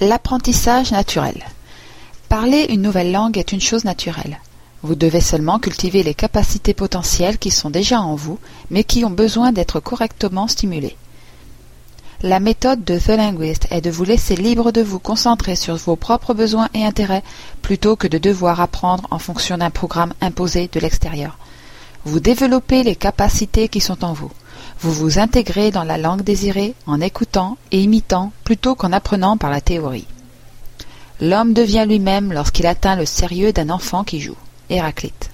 L'apprentissage naturel. Parler une nouvelle langue est une chose naturelle. Vous devez seulement cultiver les capacités potentielles qui sont déjà en vous, mais qui ont besoin d'être correctement stimulées. La méthode de The Linguist est de vous laisser libre de vous concentrer sur vos propres besoins et intérêts, plutôt que de devoir apprendre en fonction d'un programme imposé de l'extérieur. Vous développez les capacités qui sont en vous. Vous vous intégrez dans la langue désirée en écoutant et imitant plutôt qu'en apprenant par la théorie. L'homme devient lui-même lorsqu'il atteint le sérieux d'un enfant qui joue. Héraclite.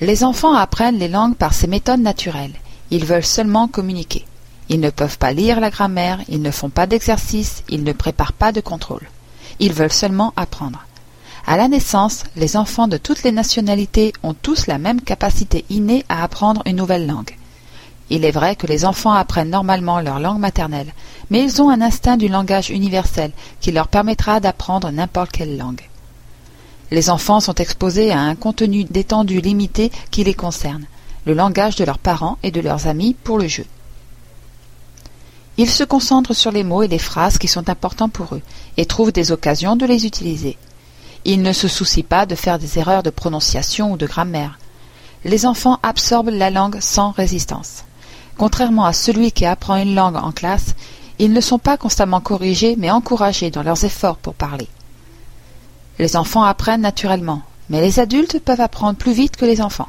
Les enfants apprennent les langues par ces méthodes naturelles. Ils veulent seulement communiquer. Ils ne peuvent pas lire la grammaire, ils ne font pas d'exercice, ils ne préparent pas de contrôle. Ils veulent seulement apprendre. À la naissance, les enfants de toutes les nationalités ont tous la même capacité innée à apprendre une nouvelle langue. Il est vrai que les enfants apprennent normalement leur langue maternelle, mais ils ont un instinct du langage universel qui leur permettra d'apprendre n'importe quelle langue. Les enfants sont exposés à un contenu d'étendue limité qui les concerne, le langage de leurs parents et de leurs amis pour le jeu. Ils se concentrent sur les mots et les phrases qui sont importants pour eux, et trouvent des occasions de les utiliser. Ils ne se soucient pas de faire des erreurs de prononciation ou de grammaire. Les enfants absorbent la langue sans résistance. Contrairement à celui qui apprend une langue en classe, ils ne sont pas constamment corrigés mais encouragés dans leurs efforts pour parler. Les enfants apprennent naturellement, mais les adultes peuvent apprendre plus vite que les enfants.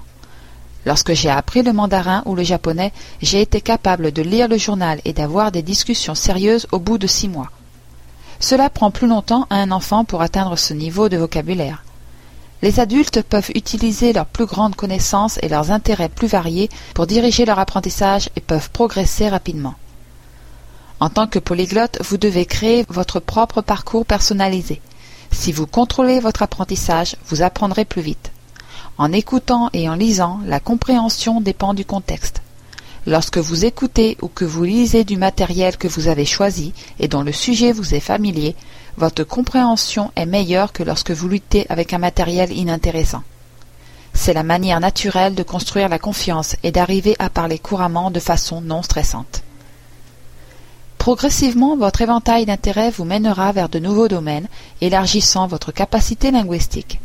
Lorsque j'ai appris le mandarin ou le japonais, j'ai été capable de lire le journal et d'avoir des discussions sérieuses au bout de six mois. Cela prend plus longtemps à un enfant pour atteindre ce niveau de vocabulaire. Les adultes peuvent utiliser leurs plus grandes connaissances et leurs intérêts plus variés pour diriger leur apprentissage et peuvent progresser rapidement. En tant que polyglotte, vous devez créer votre propre parcours personnalisé. Si vous contrôlez votre apprentissage, vous apprendrez plus vite. En écoutant et en lisant, la compréhension dépend du contexte. Lorsque vous écoutez ou que vous lisez du matériel que vous avez choisi et dont le sujet vous est familier, votre compréhension est meilleure que lorsque vous luttez avec un matériel inintéressant. C'est la manière naturelle de construire la confiance et d'arriver à parler couramment de façon non stressante. Progressivement, votre éventail d'intérêts vous mènera vers de nouveaux domaines, élargissant votre capacité linguistique.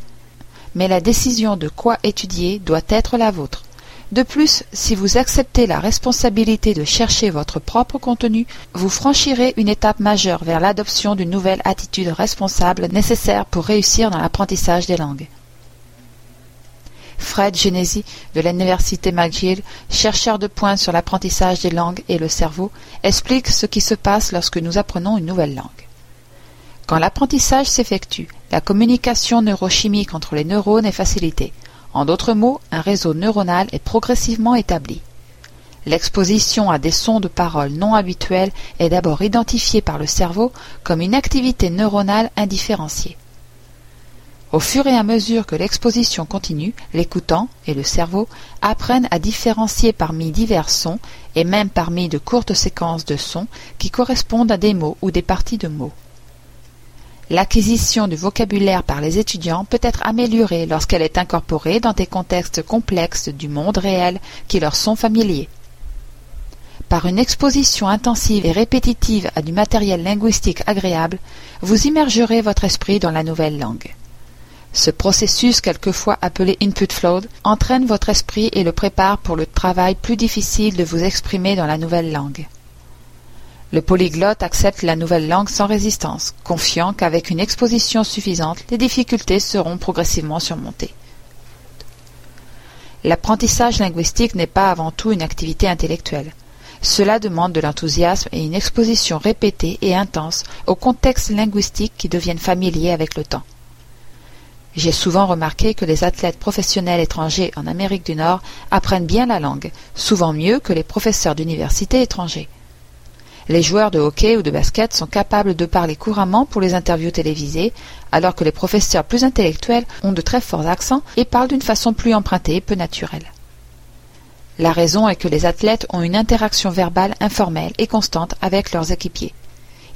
Mais la décision de quoi étudier doit être la vôtre. De plus, si vous acceptez la responsabilité de chercher votre propre contenu, vous franchirez une étape majeure vers l'adoption d'une nouvelle attitude responsable nécessaire pour réussir dans l'apprentissage des langues. Fred Genesi de l'université McGill, chercheur de pointe sur l'apprentissage des langues et le cerveau, explique ce qui se passe lorsque nous apprenons une nouvelle langue. Quand l'apprentissage s'effectue, la communication neurochimique entre les neurones est facilitée. En d'autres mots, un réseau neuronal est progressivement établi. L'exposition à des sons de parole non habituels est d'abord identifiée par le cerveau comme une activité neuronale indifférenciée. Au fur et à mesure que l'exposition continue, l'écoutant et le cerveau apprennent à différencier parmi divers sons et même parmi de courtes séquences de sons qui correspondent à des mots ou des parties de mots. L'acquisition du vocabulaire par les étudiants peut être améliorée lorsqu'elle est incorporée dans des contextes complexes du monde réel qui leur sont familiers. Par une exposition intensive et répétitive à du matériel linguistique agréable, vous immergerez votre esprit dans la nouvelle langue. Ce processus, quelquefois appelé input flow, entraîne votre esprit et le prépare pour le travail plus difficile de vous exprimer dans la nouvelle langue. Le polyglotte accepte la nouvelle langue sans résistance, confiant qu'avec une exposition suffisante, les difficultés seront progressivement surmontées. L'apprentissage linguistique n'est pas avant tout une activité intellectuelle. Cela demande de l'enthousiasme et une exposition répétée et intense aux contextes linguistiques qui deviennent familiers avec le temps. J'ai souvent remarqué que les athlètes professionnels étrangers en Amérique du Nord apprennent bien la langue, souvent mieux que les professeurs d'université étrangers. Les joueurs de hockey ou de basket sont capables de parler couramment pour les interviews télévisées, alors que les professeurs plus intellectuels ont de très forts accents et parlent d'une façon plus empruntée et peu naturelle. La raison est que les athlètes ont une interaction verbale informelle et constante avec leurs équipiers.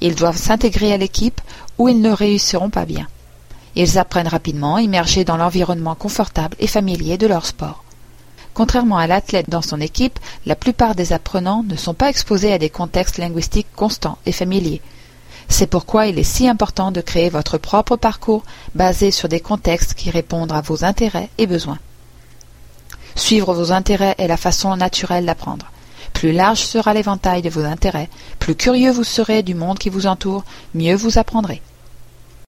Ils doivent s'intégrer à l'équipe ou ils ne réussiront pas bien. Ils apprennent rapidement, immergés dans l'environnement confortable et familier de leur sport. Contrairement à l'athlète dans son équipe, la plupart des apprenants ne sont pas exposés à des contextes linguistiques constants et familiers. C'est pourquoi il est si important de créer votre propre parcours basé sur des contextes qui répondent à vos intérêts et besoins. Suivre vos intérêts est la façon naturelle d'apprendre. Plus large sera l'éventail de vos intérêts, plus curieux vous serez du monde qui vous entoure, mieux vous apprendrez.